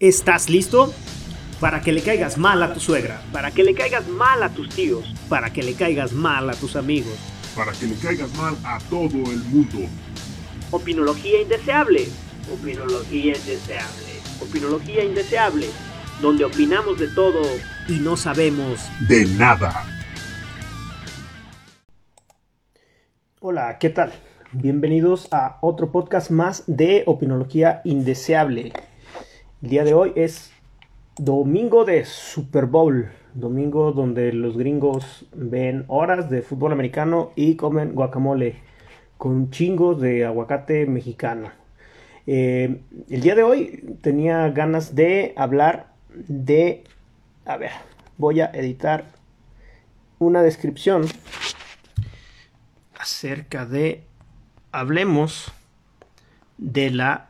¿Estás listo? Para que le caigas mal a tu suegra, para que le caigas mal a tus tíos, para que le caigas mal a tus amigos, para que le caigas mal a todo el mundo. Opinología indeseable, opinología indeseable, opinología indeseable, donde opinamos de todo y no sabemos de nada. Hola, ¿qué tal? Bienvenidos a otro podcast más de Opinología Indeseable. El día de hoy es domingo de Super Bowl, domingo donde los gringos ven horas de fútbol americano y comen guacamole con chingos de aguacate mexicano. Eh, el día de hoy tenía ganas de hablar de... A ver, voy a editar una descripción acerca de... Hablemos de la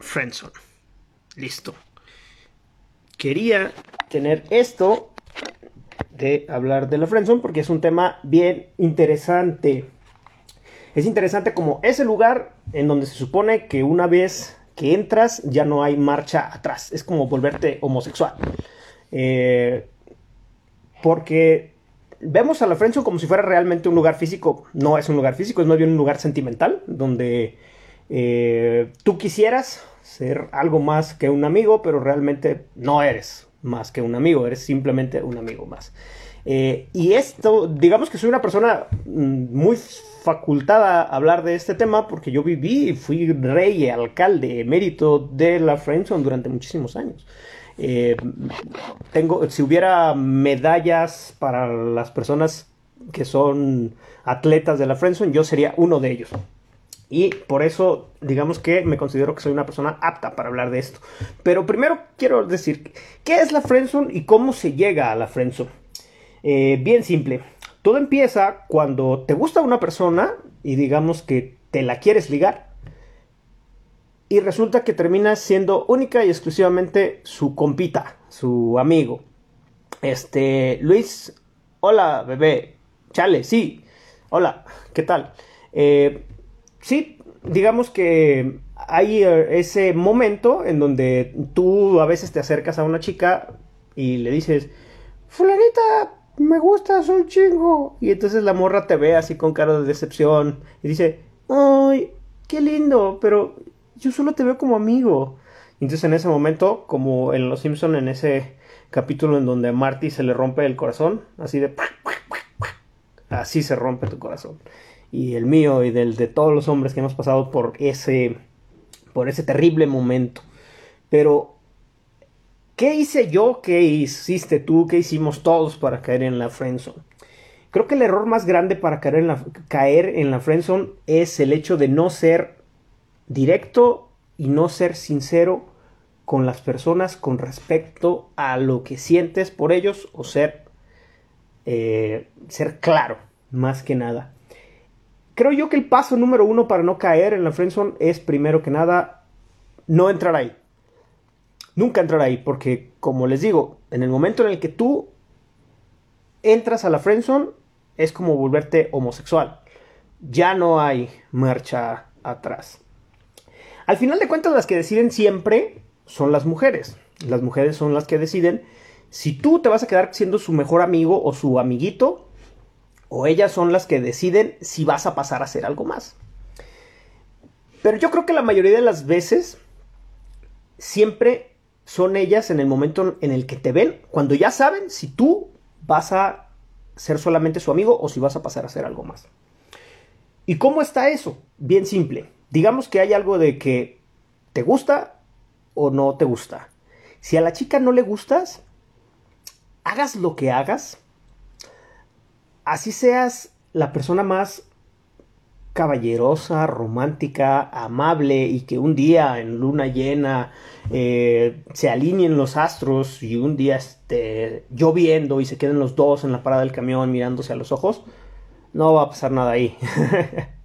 Friendzone. Listo. Quería tener esto de hablar de la Friendzone porque es un tema bien interesante. Es interesante como ese lugar en donde se supone que una vez que entras ya no hay marcha atrás. Es como volverte homosexual. Eh, porque vemos a la Friendzone como si fuera realmente un lugar físico. No es un lugar físico, es más bien un lugar sentimental donde eh, tú quisieras ser algo más que un amigo, pero realmente no eres más que un amigo, eres simplemente un amigo más. Eh, y esto, digamos que soy una persona mm, muy facultada a hablar de este tema porque yo viví y fui rey, alcalde, emérito de la Friendzone durante muchísimos años. Eh, tengo, si hubiera medallas para las personas que son atletas de la Friendzone, yo sería uno de ellos. Y por eso, digamos que me considero que soy una persona apta para hablar de esto. Pero primero quiero decir, ¿qué es la friendzone y cómo se llega a la friendzone? Eh, bien simple. Todo empieza cuando te gusta una persona y digamos que te la quieres ligar. Y resulta que terminas siendo única y exclusivamente su compita, su amigo. Este, Luis, hola bebé, chale, sí, hola, ¿qué tal? Eh, sí, digamos que hay eh, ese momento en donde tú a veces te acercas a una chica y le dices, fulanita, me gustas un chingo. Y entonces la morra te ve así con cara de decepción y dice, ay, qué lindo, pero yo solo te veo como amigo. Y entonces en ese momento, como en Los Simpson en ese capítulo en donde a Marty se le rompe el corazón, así de... Así se rompe tu corazón y el mío y del de todos los hombres que hemos pasado por ese por ese terrible momento. Pero ¿qué hice yo? ¿Qué hiciste tú? ¿Qué hicimos todos para caer en la friendzone? Creo que el error más grande para caer en la, caer en la friendzone es el hecho de no ser directo y no ser sincero con las personas con respecto a lo que sientes por ellos o ser, eh, ser claro, más que nada creo yo que el paso número uno para no caer en la friendzone es primero que nada no entrar ahí. Nunca entrar ahí, porque como les digo, en el momento en el que tú entras a la friendzone es como volverte homosexual. Ya no hay marcha atrás. Al final de cuentas, las que deciden siempre son las mujeres. Las mujeres son las que deciden si tú te vas a quedar siendo su mejor amigo o su amiguito o ellas son las que deciden si vas a pasar a hacer algo más. Pero yo creo que la mayoría de las veces siempre son ellas en el momento en el que te ven, cuando ya saben si tú vas a ser solamente su amigo o si vas a pasar a hacer algo más. ¿Y cómo está eso? Bien simple. Digamos que hay algo de que te gusta o no te gusta. Si a la chica no le gustas, hagas lo que hagas, así seas la persona más caballerosa, romántica, amable y que un día en luna llena eh, se alineen los astros y un día esté lloviendo y se queden los dos en la parada del camión mirándose a los ojos, no va a pasar nada ahí.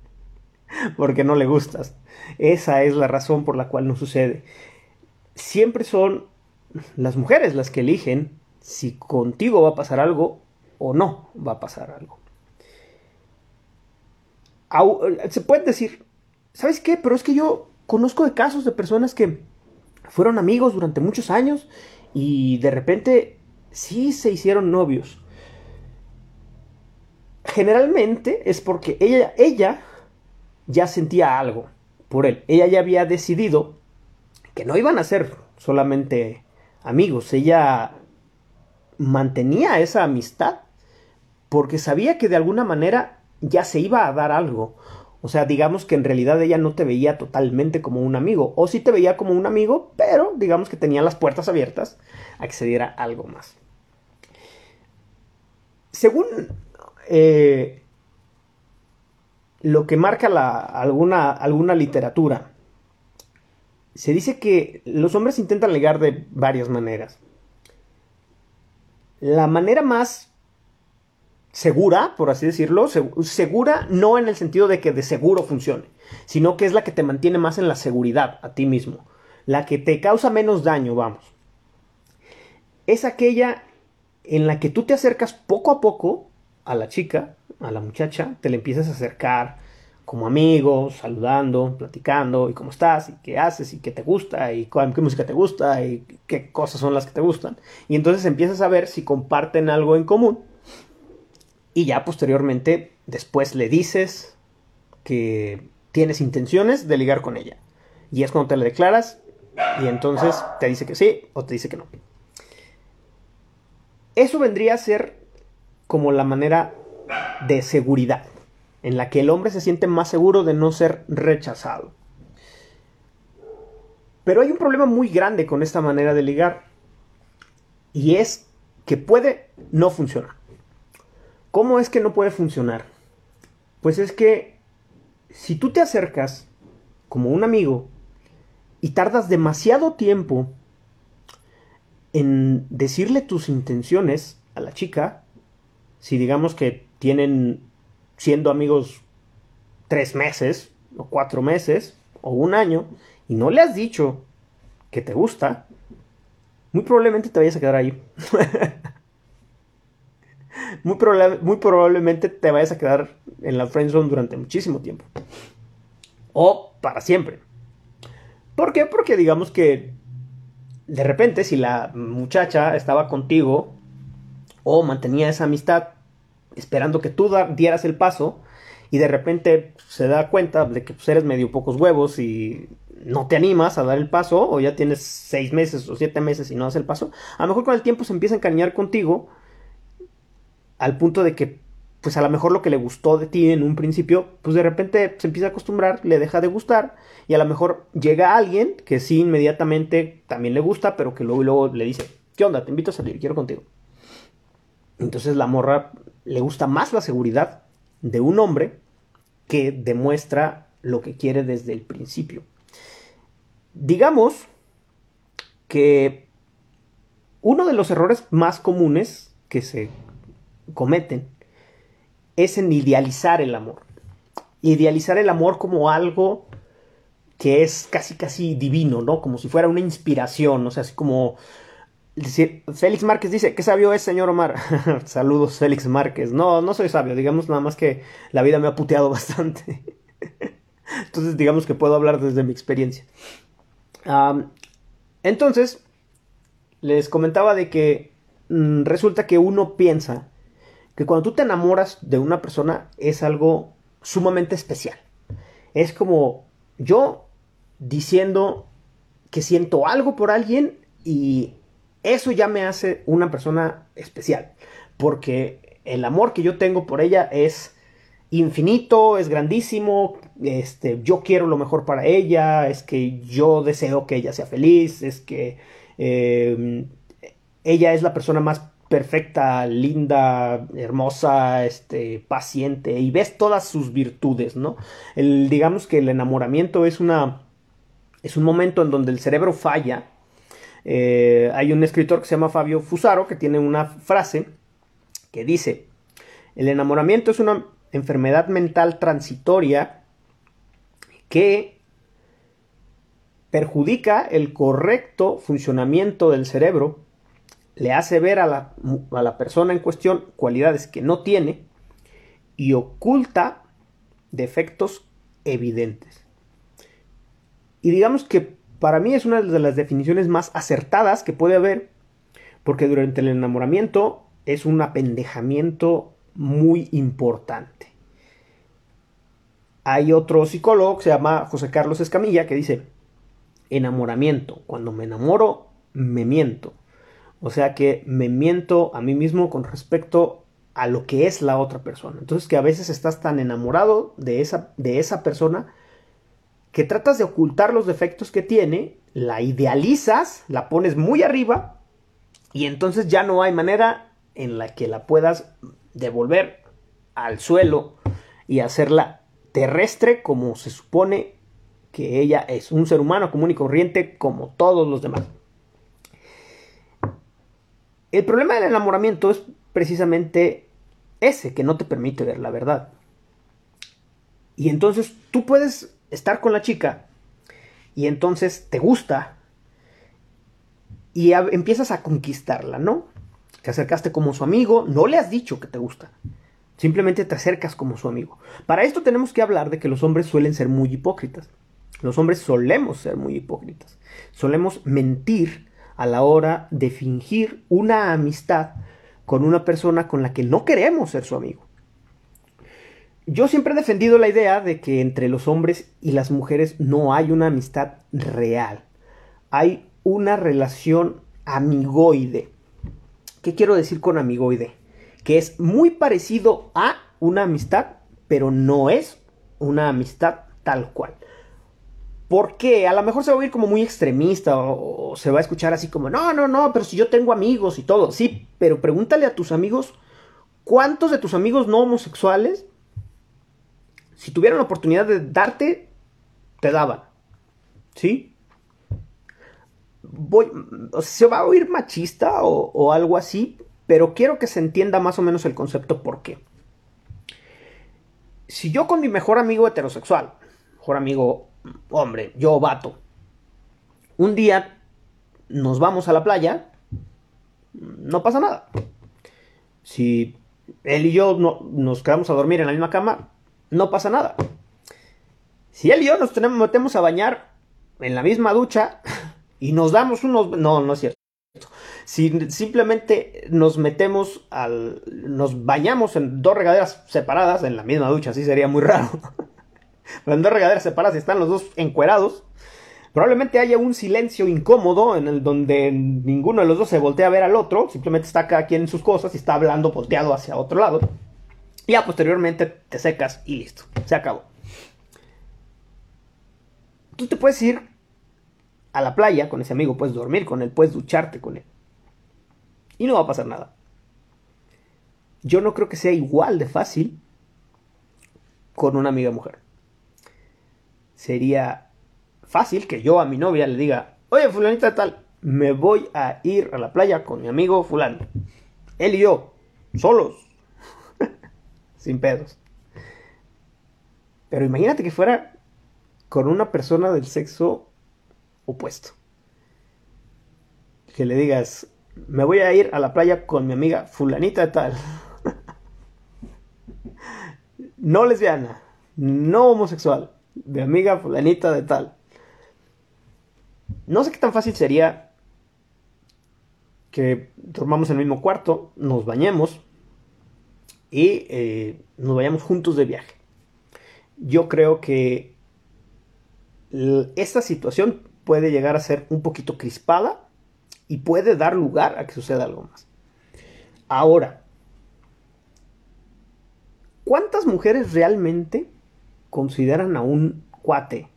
Porque no le gustas. Esa es la razón por la cual no sucede. Siempre son las mujeres las que eligen si contigo va a pasar algo o no va a pasar algo. Se puede decir, ¿sabes qué? Pero es que yo conozco de casos de personas que fueron amigos durante muchos años y de repente sí se hicieron novios. Generalmente es porque ella, ella ya sentía algo por él. Ella ya había decidido que no iban a ser solamente amigos. Ella mantenía esa amistad porque sabía que de alguna manera ya se iba a dar algo. O sea, digamos que en realidad ella no te veía totalmente como un amigo, o sí te veía como un amigo, pero digamos que tenía las puertas abiertas a que se diera algo más. Según eh, lo que marca alguna, alguna literatura, se dice que los hombres intentan ligar de varias maneras. La manera más segura, por así decirlo, segura no en el sentido de que de seguro funcione, sino que es la que te mantiene más en la seguridad a ti mismo, la que te causa menos daño, vamos. Es aquella en la que tú te acercas poco a poco a la chica, a la muchacha, te le empiezas a acercar como amigos, saludando, platicando, y cómo estás, y qué haces, y qué te gusta, y qué música te gusta, y qué cosas son las que te gustan. Y entonces empiezas a ver si comparten algo en común y ya posteriormente, después le dices que tienes intenciones de ligar con ella. Y es cuando te le declaras y entonces te dice que sí o te dice que no. Eso vendría a ser como la manera de seguridad, en la que el hombre se siente más seguro de no ser rechazado. Pero hay un problema muy grande con esta manera de ligar, y es que puede no funcionar. ¿Cómo es que no puede funcionar? Pues es que si tú te acercas como un amigo y tardas demasiado tiempo en decirle tus intenciones a la chica, si digamos que tienen siendo amigos tres meses o cuatro meses o un año y no le has dicho que te gusta, muy probablemente te vayas a quedar ahí. muy, muy probablemente te vayas a quedar en la friendzone durante muchísimo tiempo. O para siempre. ¿Por qué? Porque digamos que de repente si la muchacha estaba contigo o mantenía esa amistad esperando que tú dieras el paso y de repente se da cuenta de que pues, eres medio pocos huevos y no te animas a dar el paso o ya tienes seis meses o siete meses y no das el paso, a lo mejor con el tiempo se empieza a encariñar contigo al punto de que pues a lo mejor lo que le gustó de ti en un principio, pues de repente se empieza a acostumbrar, le deja de gustar y a lo mejor llega alguien que sí inmediatamente también le gusta, pero que luego, luego le dice, ¿qué onda? Te invito a salir, quiero contigo. Entonces la morra le gusta más la seguridad de un hombre que demuestra lo que quiere desde el principio. Digamos que uno de los errores más comunes que se cometen es en idealizar el amor. Idealizar el amor como algo que es casi casi divino, ¿no? Como si fuera una inspiración, o sea, así como Félix Márquez dice, ¿qué sabio es, señor Omar? Saludos, Félix Márquez. No, no soy sabio, digamos nada más que la vida me ha puteado bastante. entonces, digamos que puedo hablar desde mi experiencia. entonces, les comentaba de que mm, resulta que uno piensa que cuando tú te enamoras de una persona es algo sumamente especial. Es como yo diciendo que siento algo por alguien y eso ya me hace una persona especial. Porque el amor que yo tengo por ella es infinito, es grandísimo, este, yo quiero lo mejor para ella, es que yo deseo que ella sea feliz, es que eh, ella es la persona más perfecta, linda, hermosa, este, paciente y ves todas sus virtudes, ¿no? Digamos que el enamoramiento es una es un momento en donde el cerebro falla. Eh, hay un escritor que se llama Fabio Fusaro que tiene una frase que dice: el enamoramiento es una enfermedad mental transitoria que perjudica el correcto funcionamiento del cerebro le hace ver a la, persona en cuestión cualidades que no tiene y oculta defectos evidentes. Y digamos que para mí es una de las definiciones más acertadas que puede haber, porque durante el enamoramiento es un apendejamiento muy importante. Hay otro psicólogo que se llama José Carlos Escamilla que dice, enamoramiento, cuando me enamoro, me miento. O sea que me miento a mí mismo con respecto a lo que es la otra persona. Entonces que a veces estás tan enamorado de esa, de esa persona que tratas de ocultar los defectos que tiene, la idealizas, la pones muy arriba y entonces ya no hay manera en la que la puedas devolver al suelo y hacerla terrestre como se supone que ella es un ser humano común y corriente como todos los demás. El problema del enamoramiento es precisamente ese, que no te permite ver la verdad. Y entonces tú puedes estar con la chica y entonces te gusta y empiezas a conquistarla, ¿no? Te acercaste como su amigo, no le has dicho que te gusta. Simplemente te acercas como su amigo. Para esto tenemos que hablar de que los hombres suelen ser muy hipócritas. Los hombres solemos ser muy hipócritas. Solemos mentir a la hora de fingir una amistad con una persona con la que no queremos ser su amigo. Yo siempre he defendido la idea de que entre los hombres y las mujeres no hay una amistad real. Hay una relación amigoide. ¿Qué quiero decir con amigoide? Que es muy parecido a una amistad, pero no es una amistad tal cual. Porque a lo mejor se va a oír como muy extremista o, se va a escuchar así como, no, no, no, pero si yo tengo amigos y todo. Sí, pero pregúntale a tus amigos, ¿cuántos de tus amigos no homosexuales si tuvieran la oportunidad de darte, te daban. ¿Sí? Voy, se va a oír machista o, o algo así, pero quiero que se entienda más o menos el concepto por qué. Si yo con mi mejor amigo heterosexual, mejor amigo hombre, yo vato, un día nos vamos a la playa, no pasa nada. Si él y yo no, nos quedamos a dormir en la misma cama, no pasa nada. Si él y yo nos metemos a bañar en la misma ducha y nos damos unos... No, no es cierto. Si simplemente nos metemos al... nos bañamos en dos regaderas separadas en la misma ducha, así sería muy raro. En dos regaderas separadas están los dos encuerados. Probablemente haya un silencio incómodo en el donde ninguno de los dos se voltea a ver al otro, simplemente está cada quien en sus cosas y está hablando volteado hacia otro lado. Y ya posteriormente te secas y listo. Se acabó. Tú te puedes ir a la playa con ese amigo, puedes dormir con él, puedes ducharte con él. Y no va a pasar nada. Yo no creo que sea igual de fácil con una amiga mujer. Sería fácil que yo a mi novia le diga, oye, fulanita tal, me voy a ir a la playa con mi amigo fulano. Él y yo, solos, sin pedos. Pero imagínate que fuera con una persona del sexo opuesto. Que le digas, me voy a ir a la playa con mi amiga fulanita tal. no lesbiana, no homosexual, de amiga fulanita de tal. No sé qué tan fácil sería que dormamos en el mismo cuarto, nos bañemos, y eh, nos vayamos juntos de viaje. Yo creo que esta situación puede llegar a ser un poquito crispada y puede dar lugar a que suceda algo más. Ahora, ¿cuántas mujeres realmente consideran a un cuate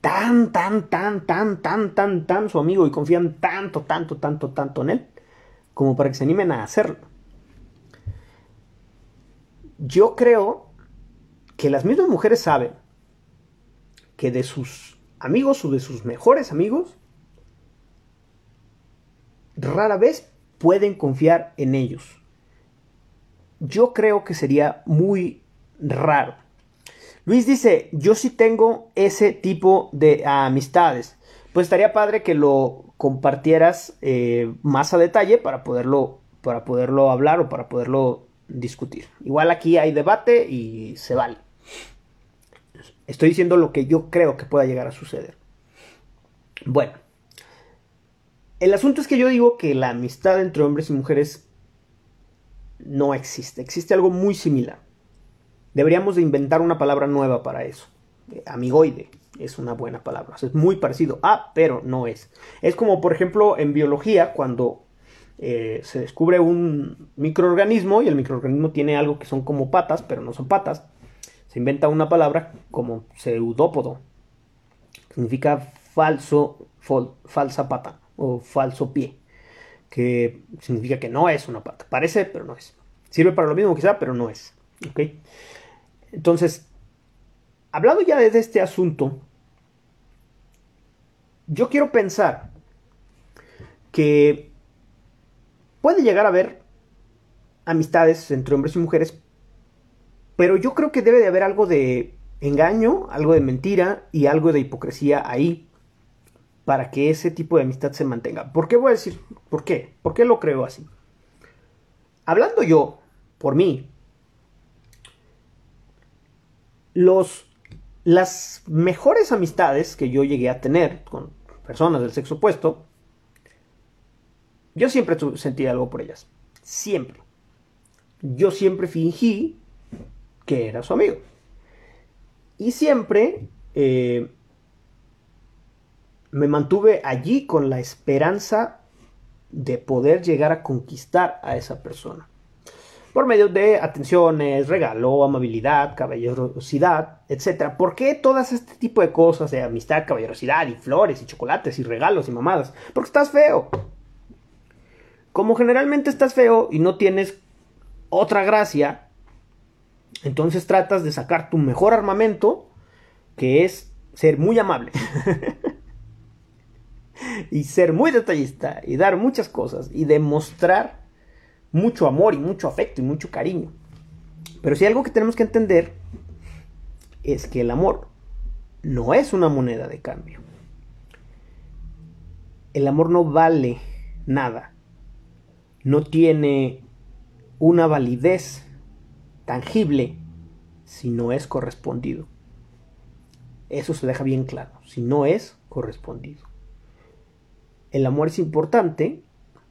tan, tan, tan, tan, tan, tan, tan su amigo y confían tanto, tanto, tanto, tanto en él como para que se animen a hacerlo? yo creo que las mismas mujeres saben que de sus amigos o de sus mejores amigos, rara vez pueden confiar en ellos. Yo creo que sería muy raro. Luis dice, yo sí tengo ese tipo de amistades. Pues estaría padre que lo compartieras eh, más a detalle para poderlo, para poderlo hablar o para poderlo discutir. Igual aquí hay debate y se vale. Estoy diciendo lo que yo creo que pueda llegar a suceder. Bueno, el asunto es que yo digo que la amistad entre hombres y mujeres no existe. Existe algo muy similar. Deberíamos de inventar una palabra nueva para eso. Amigoide es una buena palabra. es muy parecido a, pero no es. Es como, por ejemplo, en biología, cuando eh, se descubre un microorganismo y el microorganismo tiene algo que son como patas, pero no son patas. Se inventa una palabra como pseudópodo. Significa falso, falsa pata o falso pie. Que significa que no es una pata. Parece, pero no es. Sirve para lo mismo quizá, pero no es. ¿Ok? Entonces, hablando ya de este asunto, yo quiero pensar que puede llegar a haber amistades entre hombres y mujeres, pero yo creo que debe de haber algo de engaño, algo de mentira y algo de hipocresía ahí para que ese tipo de amistad se mantenga. ¿Por qué voy a decir? ¿Por qué? ¿Por qué lo creo así? Hablando yo, por mí, los, las mejores amistades que yo llegué a tener con personas del sexo opuesto, yo siempre sentí algo por ellas. Siempre. Yo siempre fingí que era su amigo. Y siempre eh, me mantuve allí con la esperanza de poder llegar a conquistar a esa persona por medio de atenciones, regalo, amabilidad, caballerosidad, etc. ¿Por qué todas este tipo de cosas de amistad, caballerosidad y flores y chocolates y regalos y mamadas? Porque estás feo. Como generalmente estás feo y no tienes otra gracia, entonces tratas de sacar tu mejor armamento, que es ser muy amable. y ser muy detallista y dar muchas cosas y demostrar mucho amor y mucho afecto y mucho cariño. Pero si algo que tenemos que entender es que el amor no es una moneda de cambio. El amor no vale nada. No tiene una validez tangible si no es correspondido. Eso se deja bien claro, si no es correspondido. El amor es importante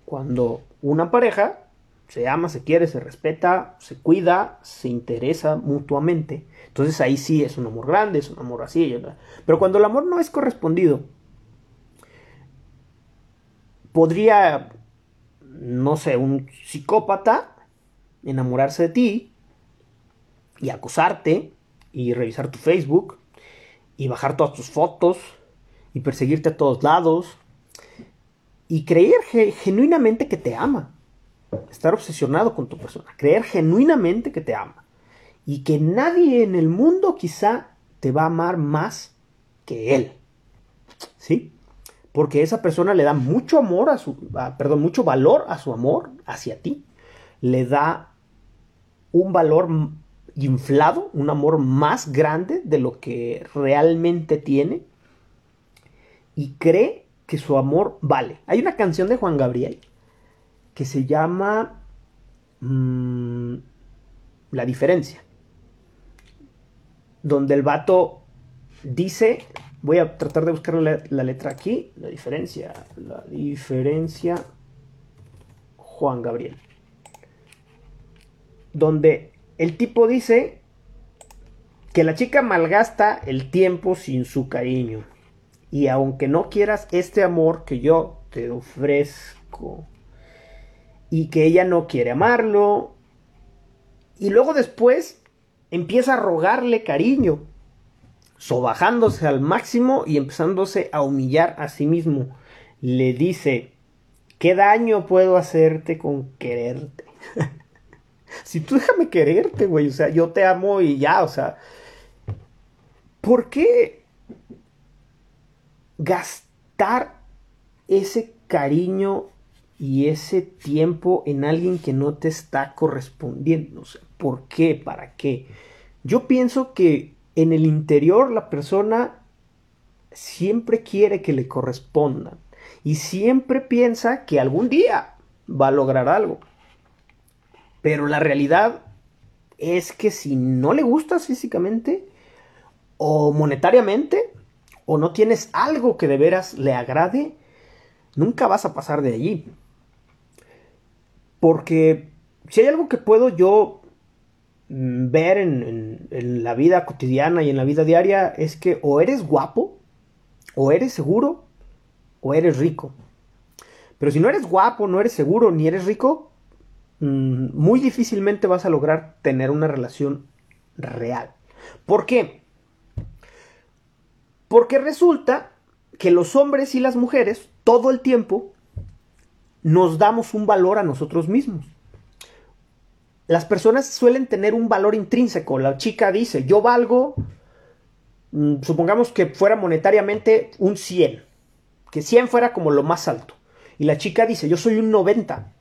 cuando una pareja se ama, se quiere, se respeta, se cuida, se interesa mutuamente. Entonces ahí sí es un amor grande, es un amor así. Pero cuando el amor no es correspondido, podría, no sé, un psicópata enamorarse de ti y acusarte y revisar tu Facebook y bajar todas tus fotos y perseguirte a todos lados y creer genuinamente que te ama estar obsesionado con tu persona, creer genuinamente que te ama y que nadie en el mundo quizá te va a amar más que él. ¿Sí? Porque esa persona le da mucho amor a su, perdón, mucho valor a su amor hacia ti. Le da un valor inflado, un amor más grande de lo que realmente tiene y cree que su amor vale. Hay una canción de Juan Gabriel que se llama mm, La diferencia. Donde el vato dice, voy a tratar de buscar la, la letra aquí, la diferencia, la diferencia Juan Gabriel. Donde el tipo dice que la chica malgasta el tiempo sin su cariño. Y aunque no quieras este amor que yo te ofrezco, y que ella no quiere amarlo. Y luego después empieza a rogarle cariño, sobajándose al máximo y empezándose a humillar a sí mismo. Le dice, ¿qué daño puedo hacerte con quererte? si tú déjame quererte, güey, o sea, yo te amo y ya, o sea, ¿por qué gastar ese cariño y ese tiempo en alguien que no te está correspondiendo. ¿Por qué? ¿Para qué? Yo pienso que en el interior la persona siempre quiere que le correspondan y siempre piensa que algún día va a lograr algo. Pero la realidad es que si no le gustas físicamente o monetariamente o no tienes algo que de veras le agrade, nunca vas a pasar de allí. Porque si hay algo que puedo yo mm, ver en, la vida cotidiana y en la vida diaria es que o eres guapo, o eres seguro, o eres rico. Pero si no eres guapo, no eres seguro, ni eres rico, mm, muy difícilmente vas a lograr tener una relación real. ¿Por qué? Porque resulta que los hombres y las mujeres todo el tiempo nos damos un valor a nosotros mismos. Las personas suelen tener un valor intrínseco. La chica dice, yo valgo, mm, supongamos que fuera monetariamente un 100, que 100 fuera como lo más alto. Y la chica dice, yo soy un 90.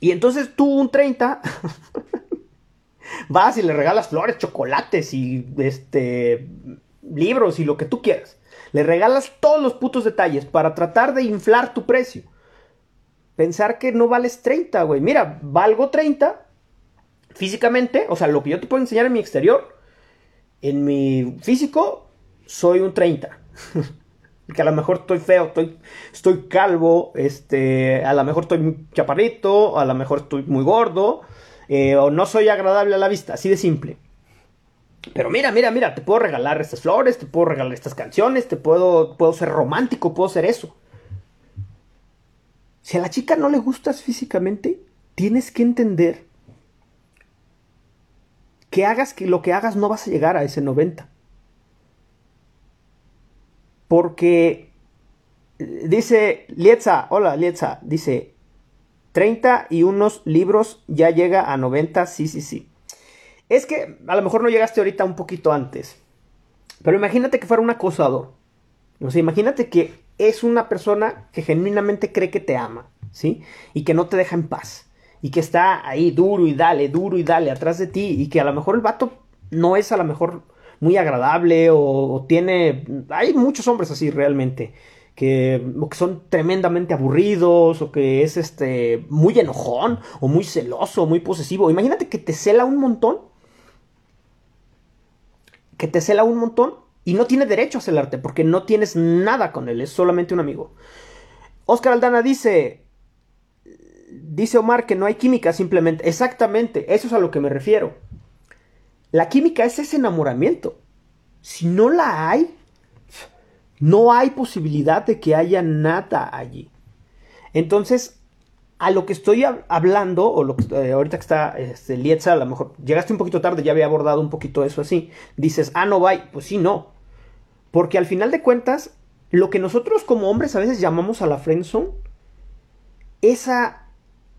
Y entonces tú un 30 vas y le regalas flores, chocolates y este libros y lo que tú quieras. Le regalas todos los putos detalles para tratar de inflar tu precio. Pensar que no vales 30, güey. Mira, valgo 30 físicamente, o sea, lo que yo te puedo enseñar en mi exterior, en mi físico, soy un 30. que a lo mejor estoy feo, estoy, estoy calvo, este, a lo mejor estoy chaparrito, a lo mejor estoy muy gordo, eh, o no soy agradable a la vista, así de simple. Pero mira, mira, mira, te puedo regalar estas flores, te puedo regalar estas canciones, te puedo, puedo ser romántico, puedo ser eso. Si a la chica no le gustas físicamente, tienes que entender que hagas que lo que hagas no vas a llegar a ese 90. Porque dice Lietza, hola Lietza, dice 30 y unos libros ya llega a 90, sí, sí, sí. Es que a lo mejor no llegaste ahorita un poquito antes. Pero imagínate que fuera un acosador. O sea, imagínate que es una persona que genuinamente cree que te ama, ¿sí? Y que no te deja en paz. Y que está ahí duro y dale, duro y dale atrás de ti. Y que a lo mejor el vato no es a lo mejor muy agradable o, tiene... Hay muchos hombres así realmente. Que, que, son tremendamente aburridos o que es este muy enojón o muy celoso, muy posesivo. Imagínate que te cela un montón que te cela un montón y no tiene derecho a celarte porque no tienes nada con él, es solamente un amigo. Oscar Aldana dice, dice Omar que no hay química simplemente, exactamente, eso es a lo que me refiero. La química es ese enamoramiento. Si no la hay, no hay posibilidad de que haya nada allí. Entonces, a lo que estoy hablando, o lo que, eh, ahorita que está este, Lietza, a lo mejor llegaste un poquito tarde, ya había abordado un poquito eso así, dices, ah, no, bye, pues sí, no. Porque al final de cuentas, lo que nosotros como hombres a veces llamamos a la friendzone, es a,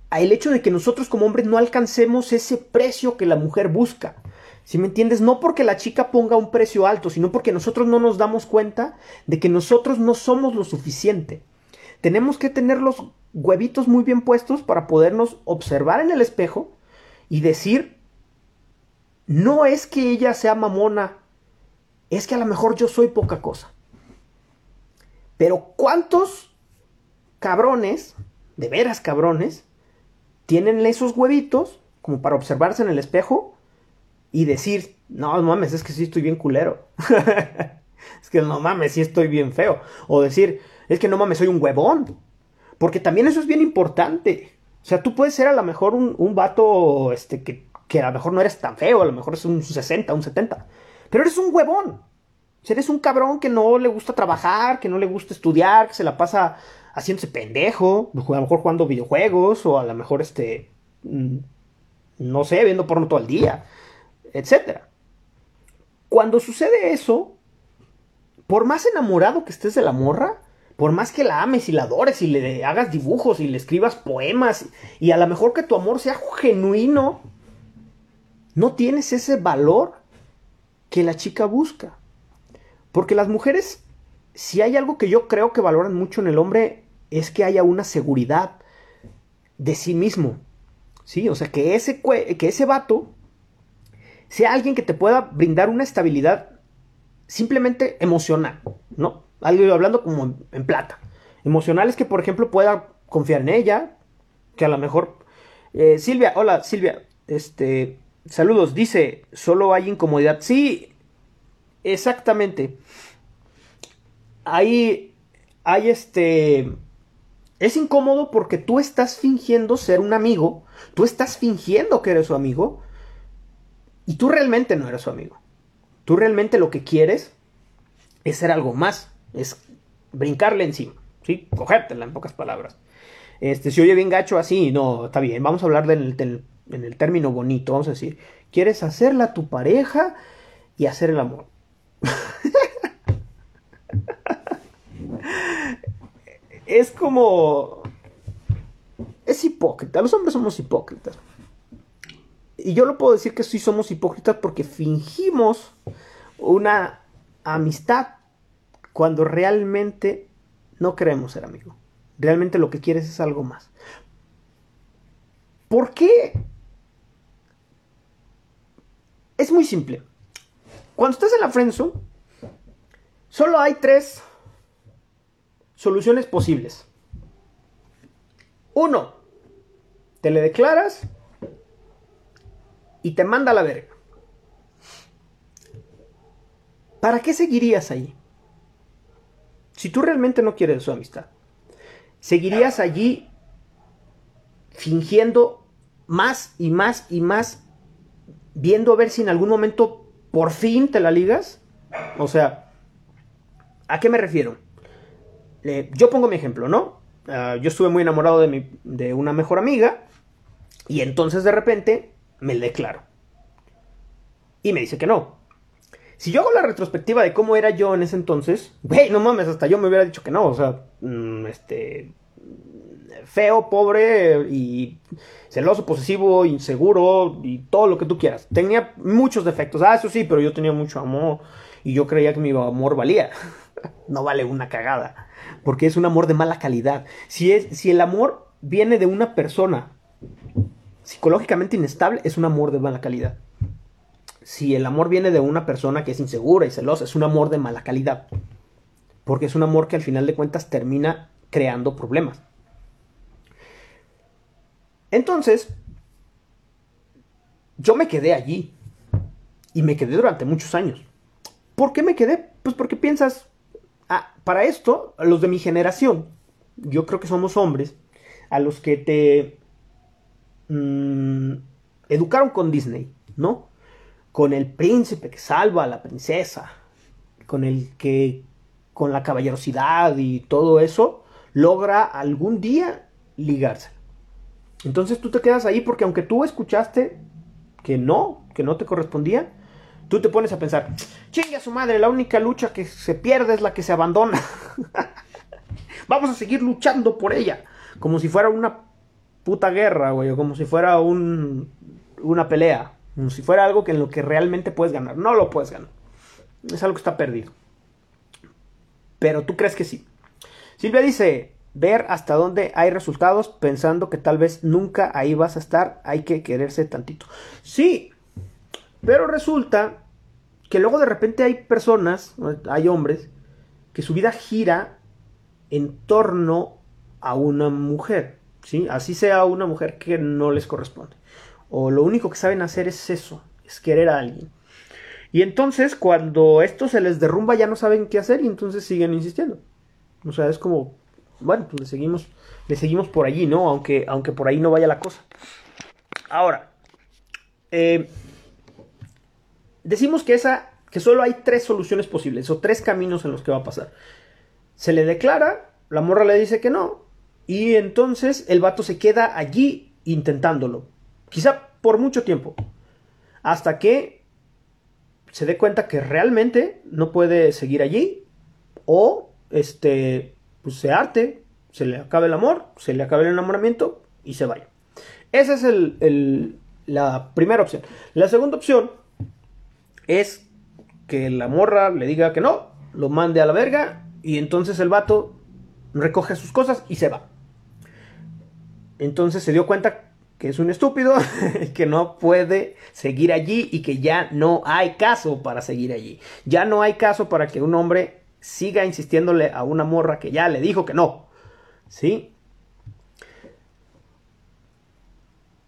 el hecho de que nosotros como hombres no alcancemos ese precio que la mujer busca. Si me entiendes? No porque la chica ponga un precio alto, sino porque nosotros no nos damos cuenta de que nosotros no somos lo suficiente. Tenemos que tener los huevitos muy bien puestos para podernos observar en el espejo y decir, no es que ella sea mamona, es que a lo mejor yo soy poca cosa. Pero ¿cuántos cabrones, de veras cabrones, tienen esos huevitos como para observarse en el espejo y decir, no mames, es que sí estoy bien culero. es que no mames, sí estoy bien feo. O decir, es que no mames, soy un huevón. Porque también eso es bien importante. O sea, tú puedes ser a lo mejor un, un vato este, que, que, a lo mejor no eres tan feo, a lo mejor es un 60, un 70. Pero eres un huevón. O sea, eres un cabrón que no le gusta trabajar, que no le gusta estudiar, que se la pasa haciéndose pendejo, a lo mejor jugando videojuegos, o a lo mejor este. Mm, no sé, viendo porno todo el día, etc. Cuando sucede eso, por más enamorado que estés de la morra, por más que la ames y la adores y le hagas dibujos y le escribas poemas y a lo mejor que tu amor sea genuino, no tienes ese valor que la chica busca. Porque las mujeres, si hay algo que yo creo que valoran mucho en el hombre, es que haya una seguridad de sí mismo. ¿Sí? O sea, que ese, que ese vato sea alguien que te pueda brindar una estabilidad simplemente emocional, ¿no? Algo hablando como en plata. Emocional es que, por ejemplo, pueda confiar en ella. Que a lo mejor. Eh, Silvia, hola Silvia. Este. Saludos. Dice. Solo hay incomodidad. Sí. Exactamente. Ahí hay este... Es incómodo porque tú estás fingiendo ser un amigo, tú estás fingiendo que eres su amigo y tú realmente no eres su amigo. Tú realmente lo que quieres es ser algo más, es brincarle encima, ¿sí? Cogértela en pocas palabras. Este, si oye bien gacho así, no, está bien, vamos a hablar en el término bonito, vamos a decir, quieres hacerla tu pareja y hacer el amor. es como... Es hipócrita, los hombres somos hipócritas. Y yo lo puedo decir que sí somos hipócritas porque fingimos una amistad cuando realmente no queremos ser amigos. Realmente lo que quieres es algo más. ¿Por qué? Es muy simple. Cuando estás en la friendzone, solo hay tres soluciones posibles. Uno, te le declaras y te manda a la verga. ¿Para qué seguirías ahí? Si tú realmente no quieres su amistad, seguirías allí fingiendo más y más y más, viendo a ver si en algún momento por fin te la ligas. O sea, ¿a qué me refiero? yo pongo mi ejemplo, ¿no? Ah, yo estuve muy enamorado de, mi, de una mejor amiga y entonces de repente me le declaro. Y me dice que no. Si yo hago la retrospectiva de cómo era yo en ese entonces, güey, no mames, hasta yo me hubiera dicho que no. O sea, mm, este. Feo, pobre y celoso, posesivo, inseguro y todo lo que tú quieras. Tenía muchos defectos. Ah, eso sí, pero yo tenía mucho amor y yo creía que mi amor valía. no vale una cagada porque es un amor de mala calidad. Si, es, si el amor viene de una persona psicológicamente inestable, es un amor de mala calidad. Si el amor viene de una persona que es insegura y celosa, es un amor de mala calidad. Porque es un amor que al final de cuentas termina creando problemas. Entonces, yo me quedé allí. Y me quedé durante muchos años. ¿Por qué me quedé? Pues porque piensas, Ah, para esto, los de mi generación, yo creo que somos hombres, a los que te mm, educaron con Disney, ¿no? Con el príncipe que salva a la princesa, con el que con la caballerosidad y todo eso, logra algún día ligarse. Entonces tú te quedas ahí porque aunque tú escuchaste que no, que no te correspondía, tú te pones a pensar, chingue a su madre, la única lucha que se pierde es la que se abandona. Vamos a seguir luchando por ella, como si fuera una puta guerra, güey, o como si fuera un, una pelea, como si fuera algo que en lo que realmente puedes ganar. No lo puedes ganar. Es algo que está perdido. Pero tú crees que sí. Silvia dice, ver hasta dónde hay resultados pensando que tal vez nunca ahí vas a estar, hay que quererse tantito. Sí, pero resulta que luego de repente hay personas, hay hombres, que su vida gira en torno a una mujer, ¿sí? Así sea una mujer que no les corresponde. O lo único que saben hacer es eso, es querer a alguien. Y entonces cuando esto se les derrumba ya no saben qué hacer y entonces siguen insistiendo. O sea, es como, bueno, pues le seguimos, le seguimos por allí, ¿no? Aunque, aunque por ahí no vaya la cosa. Ahora, eh, decimos que esa que solo hay tres soluciones posibles o tres caminos en los que va a pasar. Se le declara, la morra le dice que no y entonces el vato se queda allí intentándolo. Quizá por mucho tiempo. Hasta que se dé cuenta que realmente no puede seguir allí o este pues se arte, se le acabe el amor, se le acabe el enamoramiento y se vaya. Esa es el, la primera opción. La segunda opción es que la morra le diga que no, lo mande a la verga y entonces el vato recoge sus cosas y se va. Entonces se dio cuenta que es un estúpido, que no puede seguir allí y que ya no hay caso para seguir allí. Ya no hay caso para que un hombre siga insistiéndole a una morra que ya le dijo que no. ¿Sí?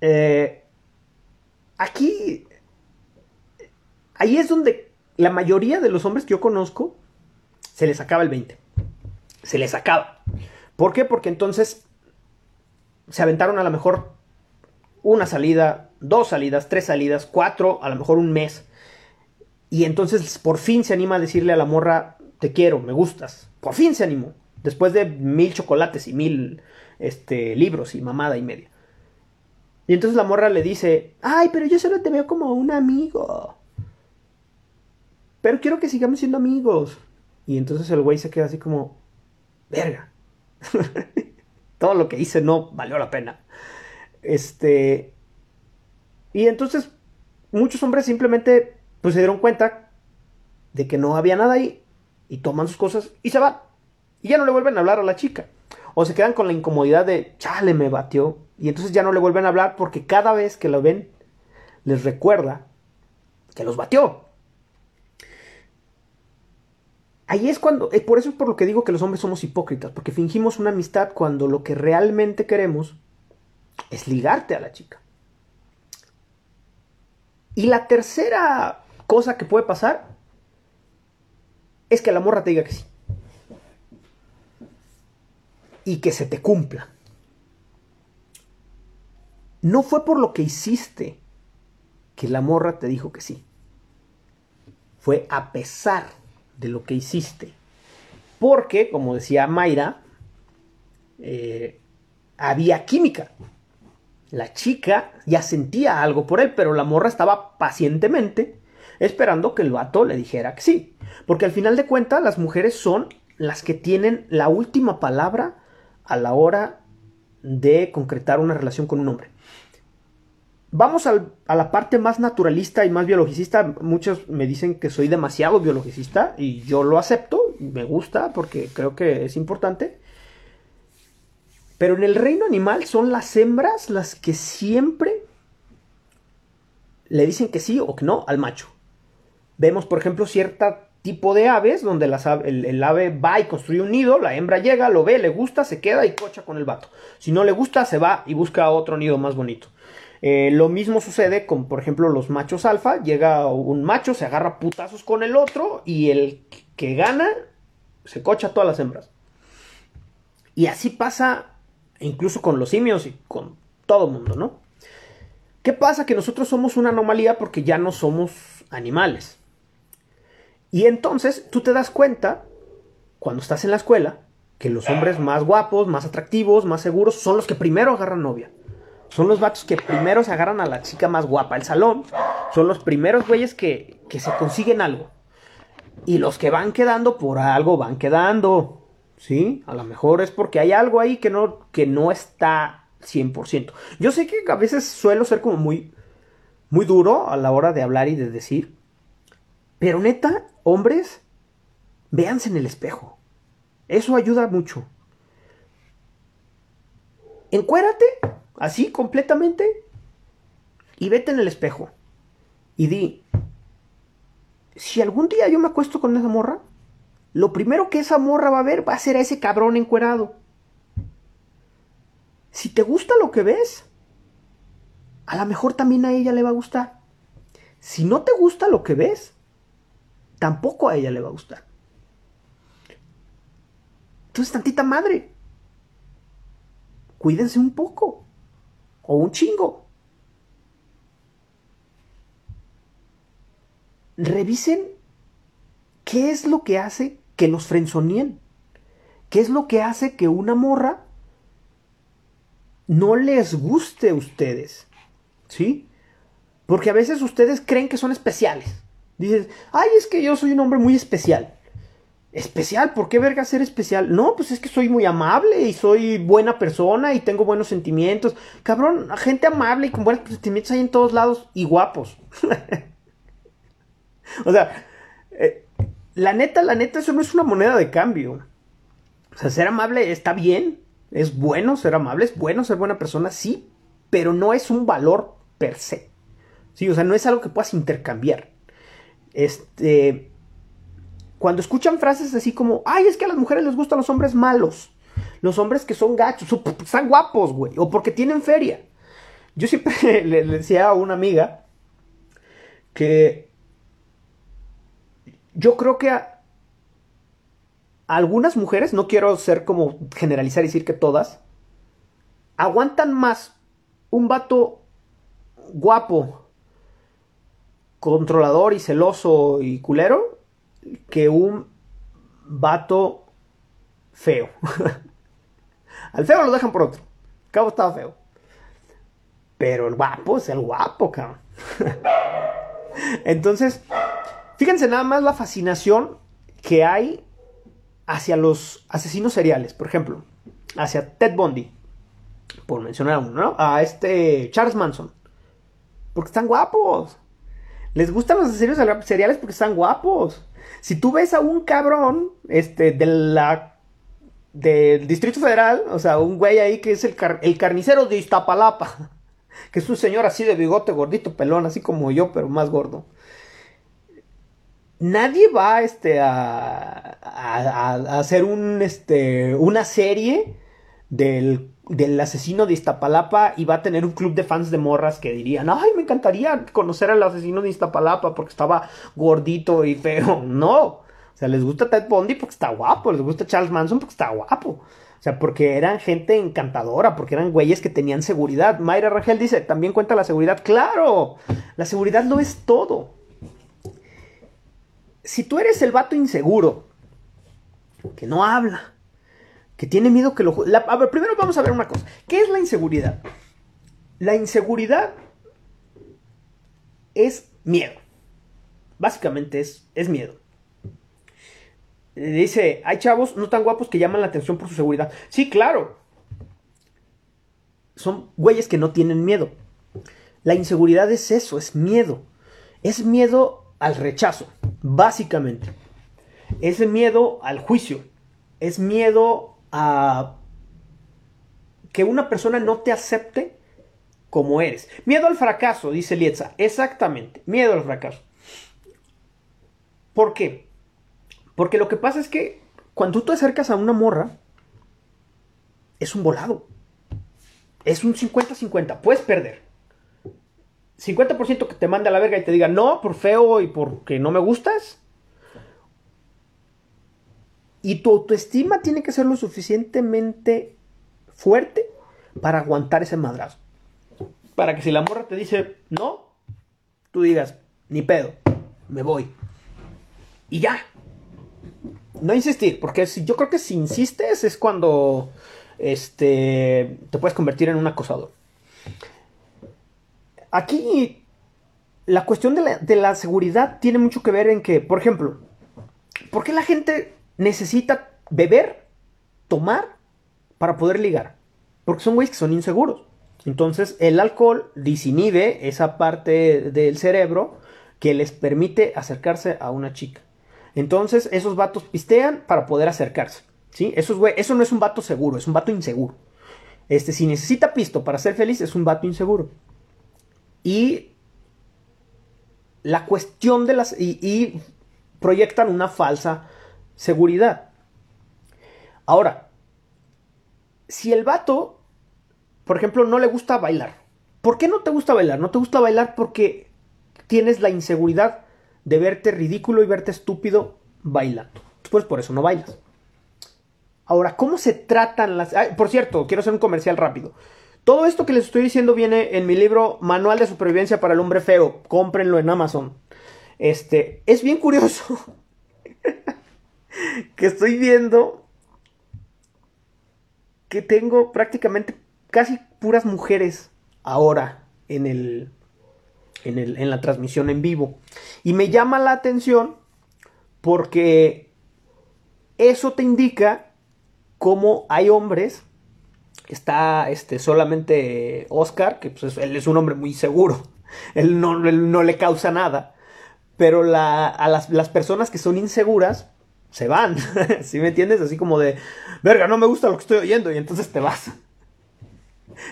Eh, aquí ahí es donde la mayoría de los hombres que yo conozco se les acaba el 20. se les acaba. ¿Por qué? Porque entonces se aventaron a lo mejor una salida, dos salidas, tres salidas, cuatro, a lo mejor un mes. Y entonces por fin se anima a decirle a la morra, te quiero, me gustas. Por fin se animó. Después de mil chocolates y mil este, libros y mamada y media. Y entonces la morra le dice, ay, pero yo solo te veo como un amigo. Pero quiero que sigamos siendo amigos. Y entonces el güey se queda así como, verga. Todo lo que hice no valió la pena. Este. Y entonces muchos hombres simplemente pues se dieron cuenta de que no había nada ahí y toman sus cosas y se van. Y ya no le vuelven a hablar a la chica. O se quedan con la incomodidad de, chale, me batió. Y entonces ya no le vuelven a hablar porque cada vez que lo ven les recuerda que los batió. Ahí es cuando, eh, por eso es por lo que digo que los hombres somos hipócritas, porque fingimos una amistad cuando lo que realmente queremos es ligarte a la chica. Y la tercera cosa que puede pasar es que la morra te diga que sí. Y que se te cumpla. No fue por lo que hiciste que la morra te dijo que sí. Fue a pesar de lo que hiciste. Porque, como decía Mayra, eh, había química. La chica ya sentía algo por él, pero la morra estaba pacientemente esperando que el vato le dijera que sí. Porque al final de cuentas las mujeres son las que tienen la última palabra a la hora de concretar una relación con un hombre. Vamos a la parte más naturalista y más biologicista. Muchos me dicen que soy demasiado biologicista y yo lo acepto, me gusta porque creo que es importante. Pero en el reino animal son las hembras las que siempre le dicen que sí o que no al macho. Vemos, por ejemplo, cierto tipo de aves donde el, ave va y construye un nido, la hembra llega, lo ve, le gusta, se queda y cocha con el vato. Si no le gusta, se va y busca otro nido más bonito. Eh, lo mismo sucede con, por ejemplo, los machos alfa. Llega un macho, se agarra putazos con el otro y el que gana se cocha a todas las hembras. Y así pasa incluso con los simios y con todo el mundo, ¿no? ¿Qué pasa? Que nosotros somos una anomalía porque ya no somos animales. Y entonces tú te das cuenta, cuando estás en la escuela, que los hombres más guapos, más atractivos, más seguros, son los que primero agarran novia. Son los vatos que primero se agarran a la chica más guapa del salón. Son los primeros güeyes que, que se consiguen algo. Y los que van quedando por algo van quedando. ¿Sí? A lo mejor es porque hay algo ahí que no, que no está 100%. Yo sé que a veces suelo ser como muy, muy duro a la hora de hablar y de decir, pero neta, hombres, véanse en el espejo. Eso ayuda mucho. Encuérate, así completamente, y vete en el espejo. Y di, si algún día yo me acuesto con esa morra, lo primero que esa morra va a ver va a ser a ese cabrón encuerado. Si te gusta lo que ves, a lo mejor también a ella le va a gustar. Si no te gusta lo que ves, tampoco a ella le va a gustar. Entonces, tantita madre. Cuídense un poco. O un chingo. Revisen qué es lo que hace que los frenzonien. ¿Qué es lo que hace que una morra no les guste a ustedes? ¿Sí? Porque a veces ustedes creen que son especiales. Dicen, ay, es que yo soy un hombre muy especial. ¿Especial? ¿Por qué verga ser especial? No, pues es que soy muy amable y soy buena persona y tengo buenos sentimientos. Cabrón, gente amable y con buenos sentimientos hay en todos lados y guapos. o sea, la neta, la neta, eso no es una moneda de cambio. O sea, ser amable está bien, es bueno ser amable, es bueno ser buena persona, sí, pero no es un valor per se. Sí, o sea, no es algo que puedas intercambiar. Este. Cuando escuchan frases así como, ay, es que a las mujeres les gustan los hombres malos, los hombres que son gachos, están guapos, güey, o porque tienen feria. Yo siempre le decía a una amiga que yo creo que algunas mujeres, no quiero ser como generalizar y decir que todas, aguantan más un vato guapo, controlador y celoso y culero que un vato feo. Al feo lo dejan por otro. Cabo estaba feo. Pero el guapo es el guapo, cabrón. Entonces, fíjense nada más la fascinación que hay hacia los asesinos seriales. Por ejemplo, hacia Ted Bundy. Por mencionar a uno, ¿no? A este Charles Manson. Porque están guapos. Les gustan los asesinos seriales porque están guapos. Si tú ves a un cabrón, este, del Distrito Federal, o sea, un güey ahí que es el, el carnicero de Iztapalapa, que es un señor así de bigote gordito, pelón, así como yo, pero más gordo. Nadie va este, a, a, hacer un, este, una serie del, del, asesino de Iztapalapa y va a tener un club de fans de morras que dirían, ay, me encantaría conocer al asesino de Iztapalapa porque estaba gordito y feo. No, o sea, les gusta Ted Bundy porque está guapo, les gusta Charles Manson porque está guapo. O sea, porque eran gente encantadora, porque eran güeyes que tenían seguridad. Mayra Rangel dice, también cuenta la seguridad. Claro, la seguridad no es todo. Si tú eres el vato inseguro, que no habla, que tiene miedo que lo... a ver, primero vamos a ver una cosa. ¿Qué es la inseguridad? La inseguridad es miedo. Básicamente es, es miedo. Dice, hay chavos no tan guapos que llaman la atención por su seguridad. Sí, claro. Son güeyes que no tienen miedo. La inseguridad es eso, es miedo. Es miedo al rechazo, básicamente. Es miedo al juicio. Es miedo a que una persona no te acepte como eres. Miedo al fracaso, dice Lietza. Exactamente, miedo al fracaso. ¿Por qué? Porque lo que pasa es que cuando tú te acercas a una morra, es un volado. Es un 50-50. Puedes perder. 50% que te manda a la verga y te diga no por feo y porque no me gustas. Y tu autoestima tiene que ser lo suficientemente fuerte para aguantar ese madrazo. Para que si la morra te dice no, tú digas, ni pedo, me voy. Y ya, no insistir, porque yo creo que si insistes es cuando este, te puedes convertir en un acosador. Aquí la cuestión de la, seguridad tiene mucho que ver en que, por ejemplo, ¿por qué la gente necesita beber, tomar para poder ligar? Porque son güeyes que son inseguros. Entonces el alcohol disinhibe esa parte del cerebro que les permite acercarse a una chica. Entonces, esos vatos pistean para poder acercarse. ¿Sí? Eso, es, eso no es un vato seguro, es un vato inseguro. Este, si necesita pisto para ser feliz, es un vato inseguro. Y la cuestión de las. Y, proyectan una falsa seguridad. Ahora, si el vato, por ejemplo, no le gusta bailar, ¿por qué no te gusta bailar? No te gusta bailar porque tienes la inseguridad de verte ridículo y verte estúpido bailando. Pues por eso no bailas. Ahora, ¿cómo se tratan las... por cierto, quiero hacer un comercial rápido. Todo esto que les estoy diciendo viene en mi libro Manual de Supervivencia para el Hombre Feo. Cómprenlo en Amazon. Este, es bien curioso que estoy viendo que tengo prácticamente casi puras mujeres ahora en el, en, la transmisión en vivo. Y me llama la atención porque eso te indica cómo hay hombres. Está este, solamente Oscar, que pues, él es un hombre muy seguro. Él no, no le causa nada. Pero a las, las, personas que son inseguras se van. ¿Sí me entiendes? Así como de, verga, no me gusta lo que estoy oyendo. Y entonces te vas.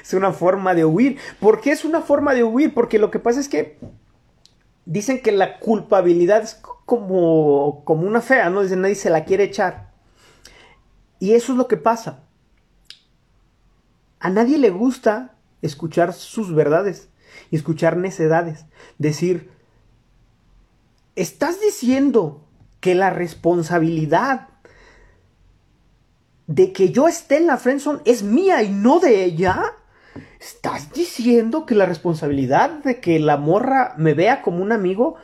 Es una forma de huir. ¿Por qué es una forma de huir? Porque lo que pasa es que dicen que la culpabilidad es como, como una fea, ¿no? Dicen, nadie se la quiere echar. Y eso es lo que pasa. A nadie le gusta escuchar sus verdades y escuchar necedades. Decir, estás diciendo que la responsabilidad de que yo esté en la friendzone es mía y no de ella. ¿Estás diciendo que la responsabilidad de que la morra me vea como un amigo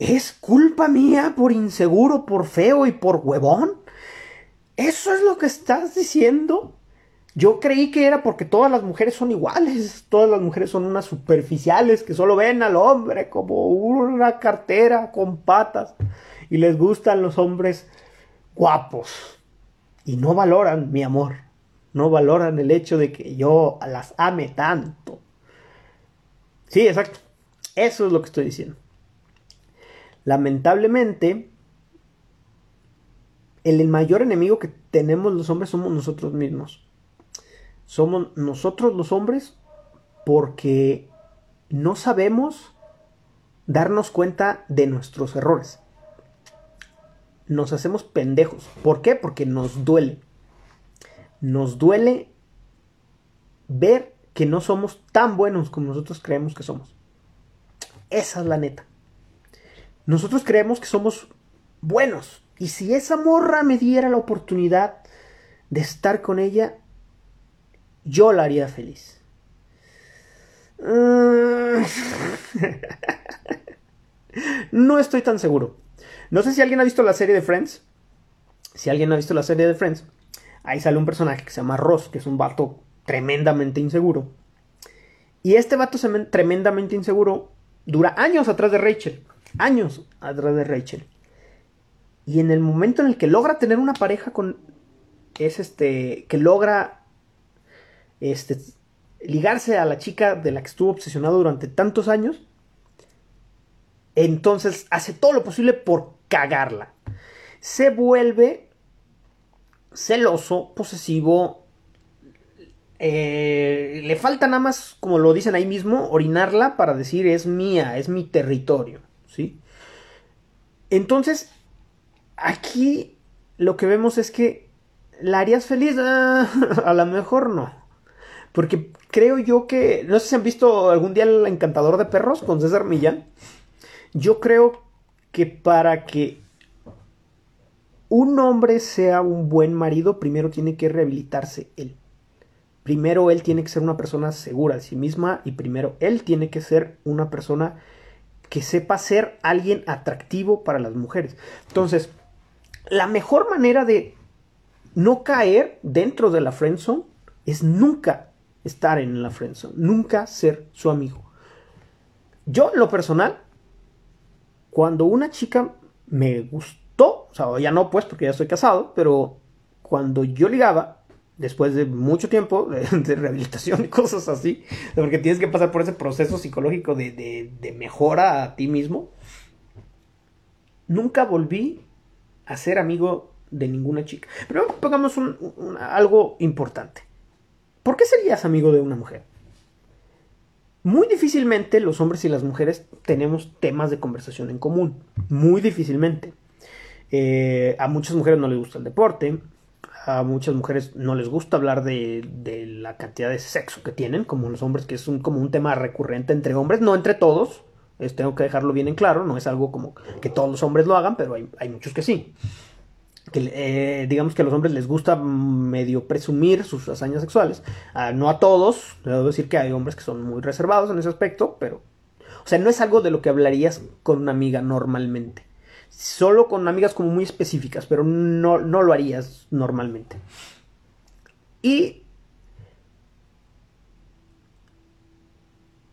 es culpa mía por inseguro, por feo y por huevón? ¿Eso es lo que estás diciendo? Yo creí que era porque todas las mujeres son iguales, todas las mujeres son unas superficiales que solo ven al hombre como una cartera con patas y les gustan los hombres guapos y no valoran mi amor, no valoran el hecho de que yo las ame tanto. Sí, exacto. Eso es lo que estoy diciendo. Lamentablemente, el mayor enemigo que tenemos los hombres somos nosotros mismos somos nosotros los hombres porque no sabemos darnos cuenta de nuestros errores. Nos hacemos pendejos. ¿Por qué? Porque nos duele. Nos duele ver que no somos tan buenos como nosotros creemos que somos. Esa es la neta. Nosotros creemos que somos buenos. Y si esa morra me diera la oportunidad de estar con ella, yo la haría feliz. no estoy tan seguro. No sé si alguien ha visto la serie de Friends. Si alguien ha visto la serie de Friends, ahí sale un personaje que se llama Ross, que es un vato tremendamente inseguro. Y este vato tremendamente inseguro dura años atrás de Rachel. Años atrás de Rachel. Y en el momento en el que logra tener una pareja con. Es este. que logra este, ligarse a la chica de la que estuvo obsesionado durante tantos años, entonces hace todo lo posible por cagarla. Se vuelve celoso, posesivo. Eh, le falta nada más, como lo dicen ahí mismo, orinarla para decir es mía, es mi territorio. ¿sí? Entonces, aquí lo que vemos es que la harías feliz. a lo mejor no. Porque creo yo que. No sé si han visto algún día El Encantador de Perros con César Millán. Yo creo que para que un hombre sea un buen marido, primero tiene que rehabilitarse él. Primero él tiene que ser una persona segura de sí misma y primero él tiene que ser una persona que sepa ser alguien atractivo para las mujeres. Entonces, la mejor manera de no caer dentro de la friendzone es nunca estar en la friendzone, nunca ser su amigo. Yo, en lo personal, cuando una chica me gustó, o sea, ya no pues porque ya estoy casado, pero cuando yo ligaba, después de mucho tiempo de, rehabilitación y cosas así, porque tienes que pasar por ese proceso psicológico de, mejora a ti mismo, nunca volví a ser amigo de ninguna chica. Pero pongamos algo importante. ¿Por qué serías amigo de una mujer? Muy difícilmente los hombres y las mujeres tenemos temas de conversación en común. Muy difícilmente. Eh, a muchas mujeres no les gusta el deporte. A muchas mujeres no les gusta hablar de, la cantidad de sexo que tienen, como los hombres, que es un, como un tema recurrente entre hombres, no entre todos. tengo que dejarlo bien en claro, no es algo como que todos los hombres lo hagan, pero hay muchos que sí que eh, digamos que a los hombres les gusta medio presumir sus hazañas sexuales. Ah, no a todos, debo decir que hay hombres que son muy reservados en ese aspecto, pero... O sea, no es algo de lo que hablarías con una amiga normalmente. Solo con amigas como muy específicas, pero no, no lo harías normalmente. Y...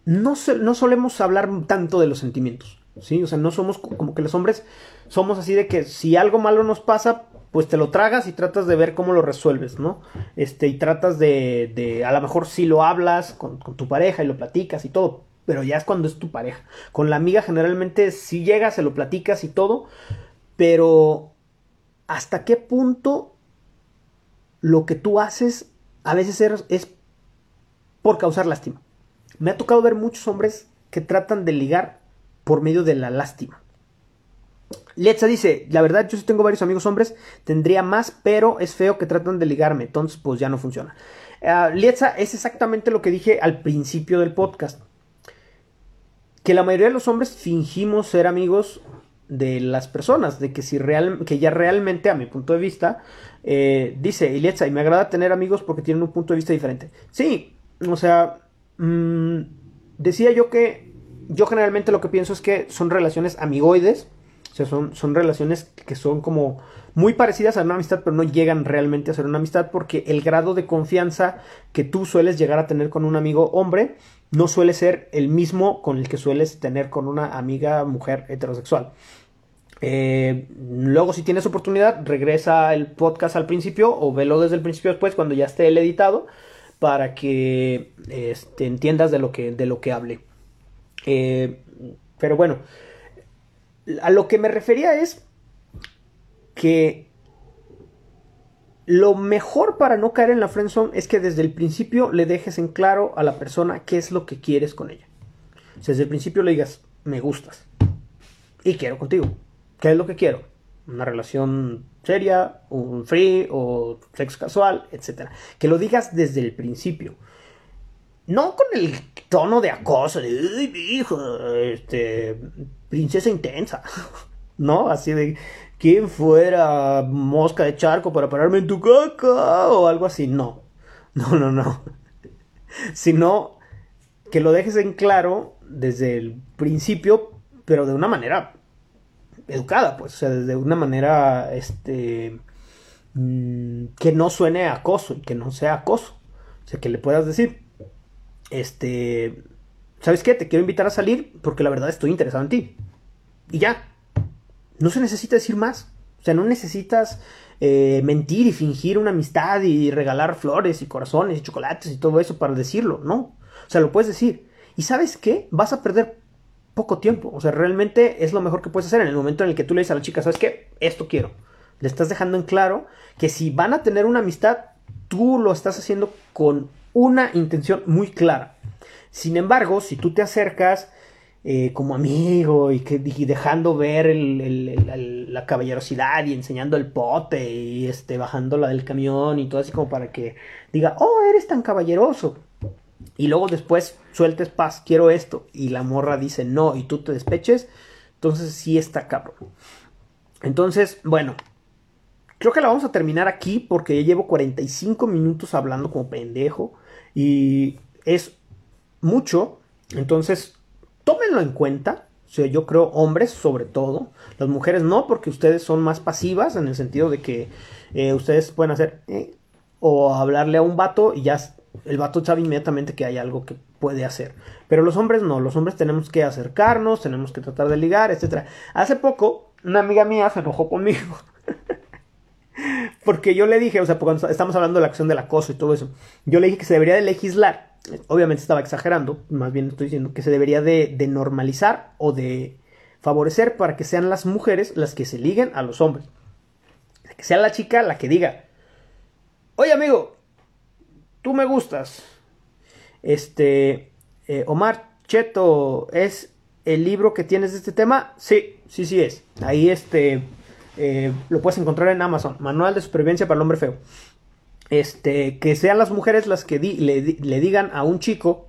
No, no solemos hablar tanto de los sentimientos. ¿sí? O sea, no somos como que los hombres somos así de que si algo malo nos pasa, pues te lo tragas y tratas de ver cómo lo resuelves, ¿no? Este, y tratas de, de a lo mejor si lo hablas con, tu pareja y lo platicas y todo, pero ya es cuando es tu pareja. Con la amiga generalmente si llegas, se lo platicas y todo, pero hasta qué punto lo que tú haces a veces es por causar lástima. Me ha tocado ver muchos hombres que tratan de ligar por medio de la lástima. Letza dice, la verdad yo sí tengo varios amigos hombres, tendría más, pero es feo que tratan de ligarme, entonces pues ya no funciona. Uh, es exactamente lo que dije al principio del podcast. Que la mayoría de los hombres fingimos ser amigos de las personas, de que si real, que ya realmente, a mi punto de vista, eh, dice Ilietza, y me agrada tener amigos porque tienen un punto de vista diferente. Sí, o sea, mm, decía yo que yo generalmente lo que pienso es que son relaciones amigoides, o sea, son, son relaciones que son como muy parecidas a una amistad, pero no llegan realmente a ser una amistad porque el grado de confianza que tú sueles llegar a tener con un amigo hombre no suele ser el mismo con el que sueles tener con una amiga mujer heterosexual. Eh, luego, si tienes oportunidad, regresa el podcast al principio o velo desde el principio después cuando ya esté el editado para que este, entiendas de lo que, de lo que hable. Eh, pero bueno, a lo que me refería es que lo mejor para no caer en la friendzone es que desde el principio le dejes en claro a la persona qué es lo que quieres con ella. O desde el principio le digas, me gustas y quiero contigo. ¿Qué es lo que quiero? Una relación seria, un free o sexo casual, etc. Que lo digas desde el principio. No con el tono de acoso, de, ¡ay, hijo! Este, princesa intensa. ¿No? Así de, ¿quién fuera mosca de charco para pararme en tu caca? O algo así. No. No, no, no. Sino que lo dejes en claro desde el principio, pero de una manera educada, pues, o sea, de una manera, este, mm, que no suene acoso y que no sea acoso. O sea, que le puedas decir, este, ¿sabes qué? Te quiero invitar a salir porque la verdad estoy interesado en ti. Y ya. No se necesita decir más. O sea, no necesitas eh, mentir y fingir una amistad y regalar flores y corazones y chocolates y todo eso para decirlo, ¿no? O sea, lo puedes decir. ¿Y sabes qué? Vas a perder poco tiempo. O sea, realmente es lo mejor que puedes hacer en el momento en el que tú le dices a la chica, ¿sabes qué? Esto quiero. Le estás dejando en claro que si van a tener una amistad, tú lo estás haciendo con una intención muy clara. Sin embargo, si tú te acercas eh, como amigo y, que, dejando ver la caballerosidad y enseñando el pote y este, bajándola del camión y todo así como para que diga, oh, eres tan caballeroso. Y luego después sueltes paz, quiero esto. Y la morra dice no y tú te despeches. Entonces sí está cabrón. Entonces, bueno. Creo que la vamos a terminar aquí porque ya llevo 45 minutos hablando como pendejo. Y es mucho. Entonces, tómenlo en cuenta. O sea, yo creo hombres sobre todo. Las mujeres no, porque ustedes son más pasivas en el sentido de que eh, ustedes pueden hacer eh, o hablarle a un vato y ya el vato sabe inmediatamente que hay algo que puede hacer. Pero los hombres no, los hombres tenemos que acercarnos, tenemos que tratar de ligar, etc. Hace poco, una amiga mía se enojó conmigo. Porque yo le dije, o sea, cuando estamos hablando de la acción del acoso y todo eso, yo le dije que se debería de legislar. Obviamente estaba exagerando, más bien estoy diciendo que se debería de, normalizar o de favorecer para que sean las mujeres las que se liguen a los hombres. Que sea la chica la que diga, oye amigo, tú me gustas. Este, eh, Omar Cheto, ¿es el libro que tienes de este tema? Sí, sí, sí es. Ahí este, eh, lo puedes encontrar en Amazon. Manual de supervivencia para el hombre feo. Este, que sean las mujeres las que le, le digan a un chico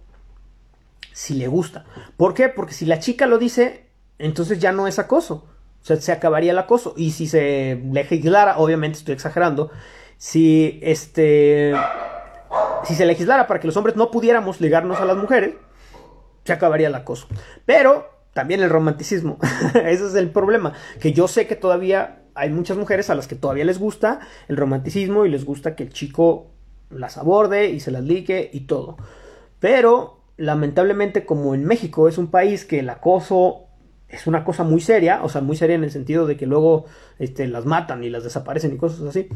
si le gusta. ¿Por qué? Porque si la chica lo dice, entonces ya no es acoso. O sea, se acabaría el acoso. Y si se legislara, obviamente estoy exagerando, si este si se legislara para que los hombres no pudiéramos ligarnos a las mujeres, se acabaría el acoso. Pero también el romanticismo. Ese es el problema. Que yo sé que todavía hay muchas mujeres a las que todavía les gusta el romanticismo y les gusta que el chico las aborde y se las ligue y todo. Pero lamentablemente como en México es un país que el acoso es una cosa muy seria, o sea, muy seria en el sentido de que luego este, las matan y las desaparecen y cosas así.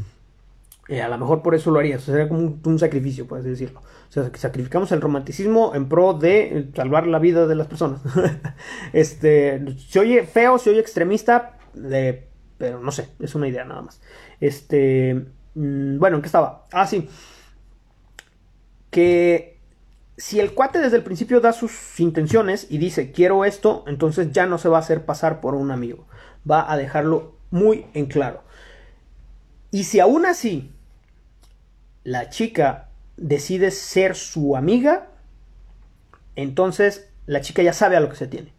Eh, a lo mejor por eso lo haría, sería como un, sacrificio, por así decirlo. O sea, que sacrificamos el romanticismo en pro de eh, salvar la vida de las personas. este, oye feo, se oye extremista, pero no sé, es una idea nada más. Este, mm, bueno, ¿en qué estaba? Ah, sí. Que si el cuate desde el principio da sus intenciones y dice quiero esto, entonces ya no se va a hacer pasar por un amigo. Va a dejarlo muy en claro. Y si aún así la chica decide ser su amiga, entonces la chica ya sabe a lo que se tiene.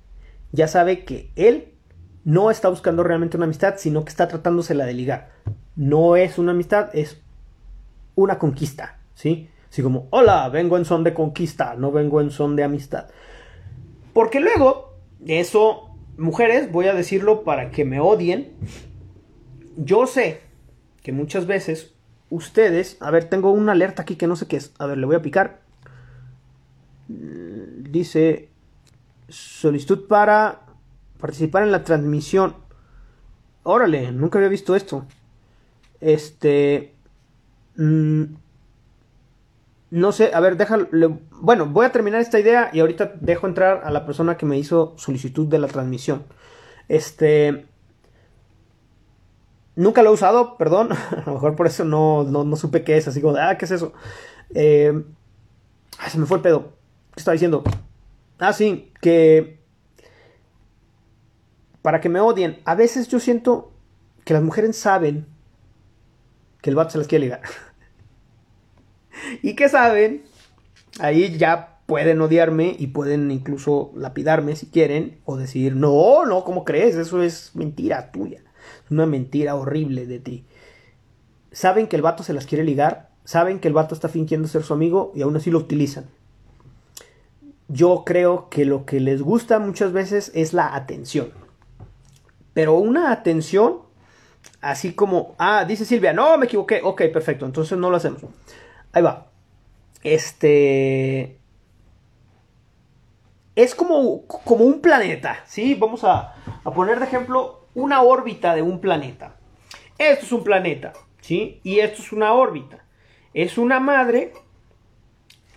Ya sabe que él no está buscando realmente una amistad, sino que está tratándosela de ligar. No es una amistad, es una conquista, ¿sí? Así como, hola, vengo en son de conquista, no vengo en son de amistad. Porque luego, eso, mujeres, voy a decirlo para que me odien. Yo sé que muchas veces ustedes, a ver, tengo una alerta aquí que no sé qué es. A ver, le voy a picar. Mm, dice solicitud para participar en la transmisión. Órale, nunca había visto esto. Este... Mm, no sé, a ver, déjalo. Bueno, voy a terminar esta idea y ahorita dejo entrar a la persona que me hizo solicitud de la transmisión. Este. Nunca lo he usado, perdón. A lo mejor por eso no, no, supe qué es. Así como, ah, ¿qué es eso? Eh, se me fue el pedo. ¿Qué estaba diciendo? Ah, sí, que. Para que me odien. A veces yo siento que las mujeres saben que el vato se las quiere ligar. y que saben, ahí ya pueden odiarme y pueden incluso lapidarme si quieren o decir, no, no, ¿cómo crees? Eso es mentira tuya, es una mentira horrible de ti. Saben que el vato se las quiere ligar, saben que el vato está fingiendo ser su amigo y aún así lo utilizan. Yo creo que lo que les gusta muchas veces es la atención. Pero una atención así como, ah, dice Silvia, no, me equivoqué, ok, perfecto, entonces no lo hacemos. Ahí va. Este. Es como, como un planeta, ¿sí? Vamos a, a poner de ejemplo una órbita de un planeta. Esto es un planeta, ¿sí? Y esto es una órbita. Es una madre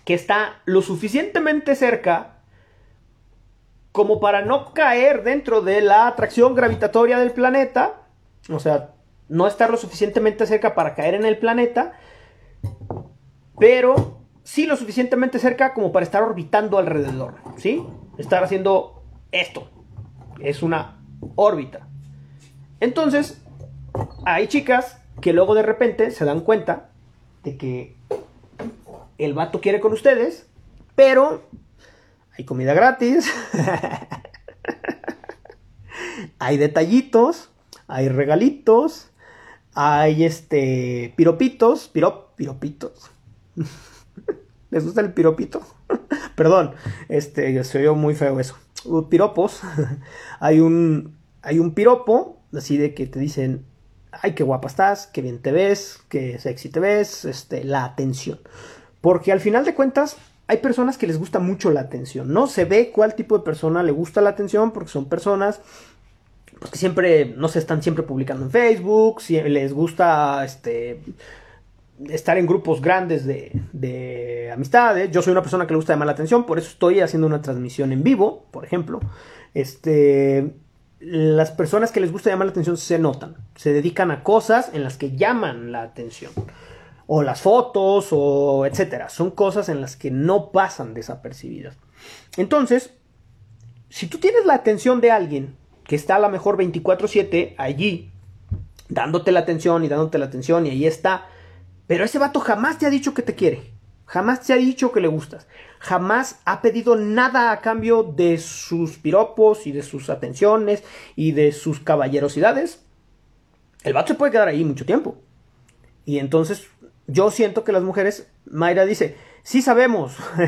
que está lo suficientemente cerca como para no caer dentro de la atracción gravitatoria del planeta, o sea, no estar lo suficientemente cerca para caer en el planeta, pero sí lo suficientemente cerca como para estar orbitando alrededor, ¿sí? Estar haciendo esto. Es una órbita. Entonces, hay chicas que luego de repente se dan cuenta de que el vato quiere con ustedes, pero hay comida gratis, hay detallitos, hay regalitos, hay este piropitos, pirop, piropitos, ¿Les gusta el piropito? Perdón, este, se oyó muy feo eso. Uh, piropos. hay un, hay un piropo, así de que te dicen, ay, qué guapa estás, qué bien te ves, qué sexy te ves, este, la atención. Porque al final de cuentas, hay personas que les gusta mucho la atención, ¿no? Se ve cuál tipo de persona le gusta la atención, porque son personas pues, que siempre, no se están siempre publicando en Facebook, si les gusta, este, estar en grupos grandes de, amistades. Yo soy una persona que le gusta llamar la atención, por eso estoy haciendo una transmisión en vivo, por ejemplo. Este, las personas que les gusta llamar la atención se notan, se dedican a cosas en las que llaman la atención. O las fotos, o etcétera. Son cosas en las que no pasan desapercibidas. Entonces, si tú tienes la atención de alguien que está a lo mejor 24-7 allí, dándote la atención y dándote la atención, y ahí está, pero ese vato jamás te ha dicho que te quiere. Jamás te ha dicho que le gustas. Jamás ha pedido nada a cambio de sus piropos y de sus atenciones y de sus caballerosidades. El vato se puede quedar ahí mucho tiempo. Y entonces yo siento que las mujeres, Mayra dice, sí sabemos.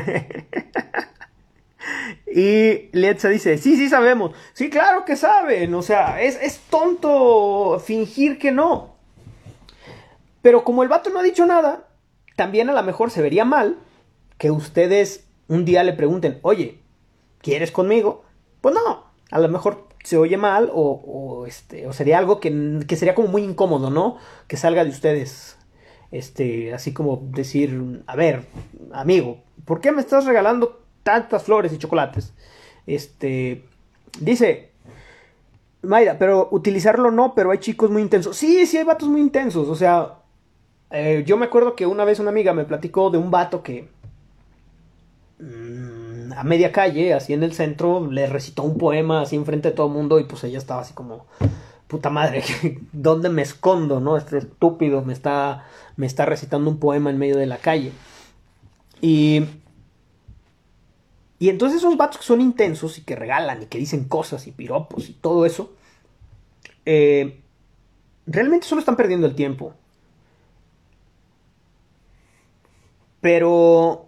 y Letza dice, sí, sí sabemos. Sí, claro que saben. O sea, es, es tonto fingir que no. Pero como el vato no ha dicho nada, también a lo mejor se vería mal que ustedes un día le pregunten, oye, ¿quieres conmigo? Pues no, a lo mejor se oye mal o, este, o sería algo que, que, sería como muy incómodo, ¿no? Que salga de ustedes, este, así como decir, a ver, amigo, ¿por qué me estás regalando tantas flores y chocolates? Este, dice, Mayra, pero utilizarlo no, pero hay chicos muy intensos. Sí, sí hay vatos muy intensos, o sea, eh, yo me acuerdo que una vez una amiga me platicó de un vato que mm, a media calle, así en el centro, le recitó un poema así enfrente de todo el mundo y pues ella estaba así como, puta madre, ¿dónde me escondo, no? Este estúpido me está, me está recitando un poema en medio de la calle. Y... Y entonces esos vatos que son intensos y que regalan y que dicen cosas y piropos y todo eso, eh, realmente solo están perdiendo el tiempo. Pero...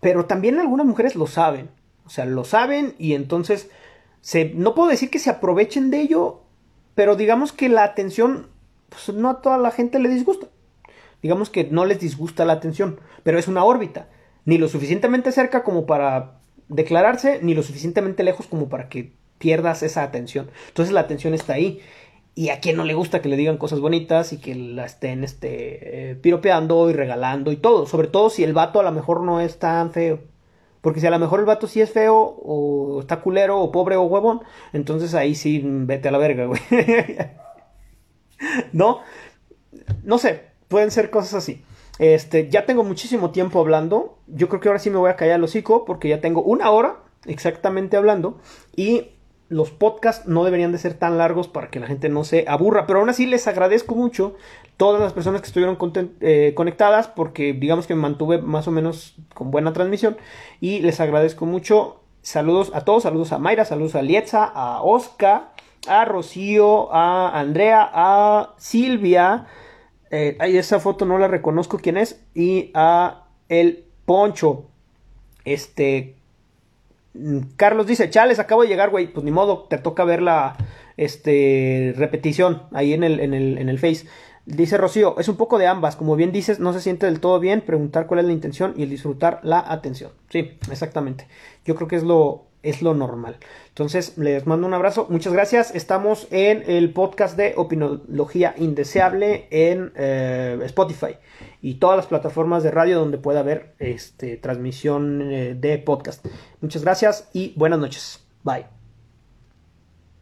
Pero también algunas mujeres lo saben. O sea, lo saben y entonces... No puedo decir que se aprovechen de ello, pero digamos que la atención, pues no a toda la gente le disgusta. Digamos que no les disgusta la atención, pero es una órbita. Ni lo suficientemente cerca como para declararse, ni lo suficientemente lejos como para que pierdas esa atención. Entonces la atención está ahí. Y a quien no le gusta que le digan cosas bonitas y que la estén este, eh, piropeando y regalando y todo. Sobre todo si el vato a lo mejor no es tan feo. Porque si a lo mejor el vato sí es feo, o está culero, o pobre, o huevón, entonces ahí sí vete a la verga, güey. ¿No? No sé, pueden ser cosas así. Este, ya tengo muchísimo tiempo hablando. Yo creo que ahora sí me voy a callar el hocico porque ya tengo una hora exactamente hablando. Y los podcasts no deberían de ser tan largos para que la gente no se aburra. Pero aún así les agradezco mucho todas las personas que estuvieron eh, conectadas porque digamos que me mantuve más o menos con buena transmisión. Y les agradezco mucho. Saludos a todos, saludos a Mayra, saludos a Lietza, a Oscar, a Rocío, a Andrea, a Silvia. Eh, esa foto no la reconozco quién es. Y a el Poncho. Este, Carlos dice, chales, acabo de llegar, güey. Pues ni modo, te toca ver la este, repetición ahí en el, en, el, en el Face. Dice Rocío, es un poco de ambas. Como bien dices, no se siente del todo bien preguntar cuál es la intención y el disfrutar la atención. Sí, exactamente. Yo creo que es lo, es lo normal. Entonces, les mando un abrazo. Muchas gracias. Estamos en el podcast de Opinología Indeseable en eh, Spotify y todas las plataformas de radio donde pueda haber este, transmisión eh, de podcast. Muchas gracias y buenas noches. Bye.